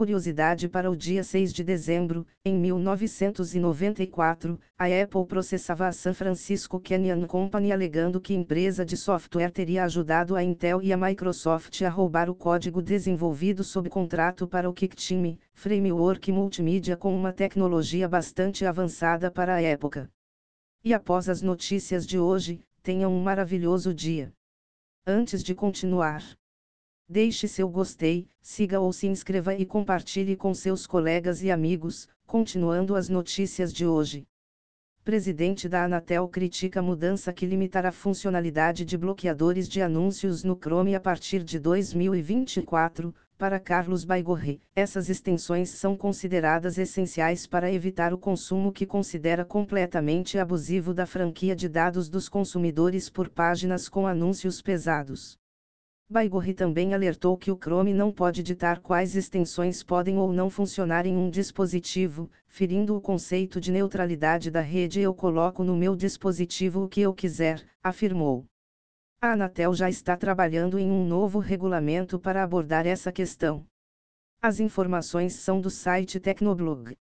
Curiosidade para o dia 6 de dezembro, em 1994, a Apple processava a San Francisco Canyon Company alegando que empresa de software teria ajudado a Intel e a Microsoft a roubar o código desenvolvido sob contrato para o QuickTime, framework multimídia com uma tecnologia bastante avançada para a época. E após as notícias de hoje, tenham um maravilhoso dia. Antes de continuar, Deixe seu gostei, siga ou se inscreva e compartilhe com seus colegas e amigos, continuando as notícias de hoje. Presidente da Anatel critica mudança que limitará a funcionalidade de bloqueadores de anúncios no Chrome a partir de 2024. Para Carlos Baigorri, essas extensões são consideradas essenciais para evitar o consumo que considera completamente abusivo da franquia de dados dos consumidores por páginas com anúncios pesados. Baigorri também alertou que o Chrome não pode ditar quais extensões podem ou não funcionar em um dispositivo, ferindo o conceito de neutralidade da rede. Eu coloco no meu dispositivo o que eu quiser, afirmou. A Anatel já está trabalhando em um novo regulamento para abordar essa questão. As informações são do site Tecnoblog.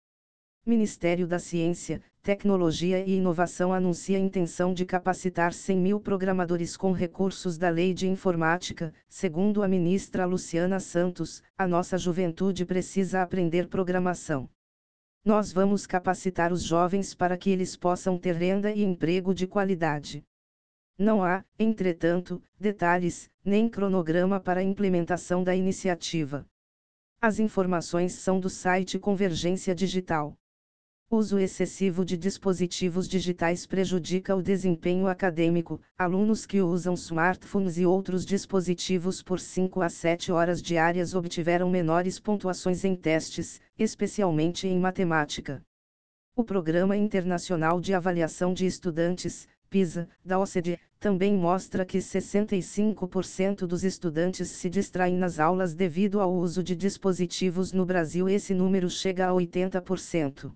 Ministério da Ciência, Tecnologia e Inovação anuncia a intenção de capacitar 100 mil programadores com recursos da Lei de Informática. Segundo a ministra Luciana Santos, a nossa juventude precisa aprender programação. Nós vamos capacitar os jovens para que eles possam ter renda e emprego de qualidade. Não há, entretanto, detalhes, nem cronograma para a implementação da iniciativa. As informações são do site Convergência Digital. Uso excessivo de dispositivos digitais prejudica o desempenho acadêmico. Alunos que usam smartphones e outros dispositivos por 5 a 7 horas diárias obtiveram menores pontuações em testes, especialmente em matemática. O Programa Internacional de Avaliação de Estudantes, PISA, da OCDE, também mostra que 65% dos estudantes se distraem nas aulas devido ao uso de dispositivos no Brasil. Esse número chega a 80%.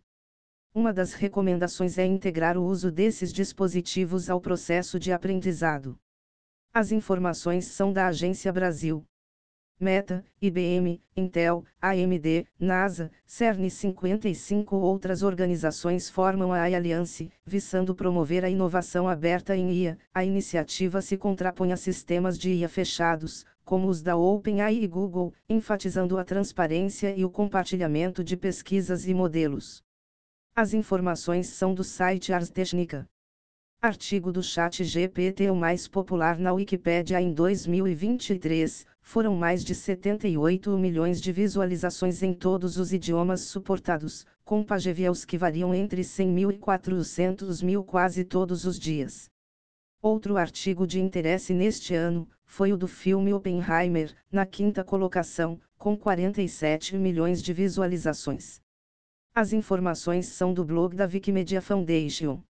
Uma das recomendações é integrar o uso desses dispositivos ao processo de aprendizado. As informações são da Agência Brasil. Meta, IBM, Intel, AMD, NASA, CERN e 55 outras organizações formam a Alliance, visando promover a inovação aberta em IA. A iniciativa se contrapõe a sistemas de IA fechados, como os da OpenAI e Google, enfatizando a transparência e o compartilhamento de pesquisas e modelos. As informações são do site Ars Technica. Artigo do Chat GPT o mais popular na Wikipédia em 2023, foram mais de 78 milhões de visualizações em todos os idiomas suportados, com pageviels que variam entre 100 mil e 400 mil quase todos os dias. Outro artigo de interesse neste ano, foi o do filme Oppenheimer, na quinta colocação, com 47 milhões de visualizações. As informações são do blog da Wikimedia Foundation.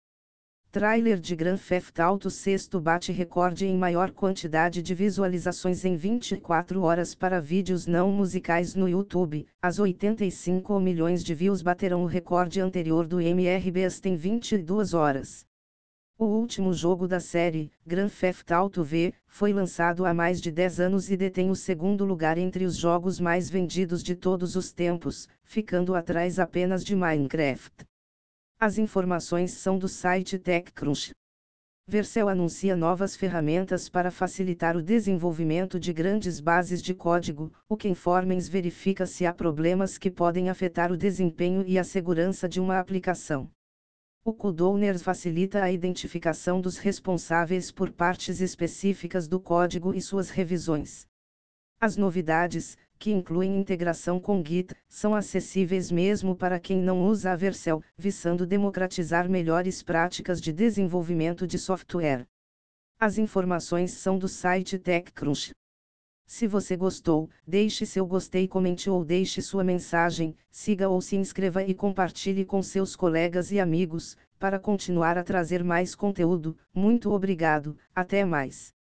Trailer de Grand Theft Auto sexto bate recorde em maior quantidade de visualizações em 24 horas para vídeos não musicais no YouTube. As 85 milhões de views baterão o recorde anterior do MRBS em 22 horas. O último jogo da série, Grand Theft Auto V, foi lançado há mais de 10 anos e detém o segundo lugar entre os jogos mais vendidos de todos os tempos, ficando atrás apenas de Minecraft. As informações são do site TechCrunch. Vercel anuncia novas ferramentas para facilitar o desenvolvimento de grandes bases de código. O Kenformans verifica se há problemas que podem afetar o desempenho e a segurança de uma aplicação. O Codowners facilita a identificação dos responsáveis por partes específicas do código e suas revisões. As novidades, que incluem integração com Git, são acessíveis mesmo para quem não usa a Vercel, visando democratizar melhores práticas de desenvolvimento de software. As informações são do site TechCrunch. Se você gostou, deixe seu gostei, comente ou deixe sua mensagem, siga ou se inscreva e compartilhe com seus colegas e amigos, para continuar a trazer mais conteúdo. Muito obrigado, até mais.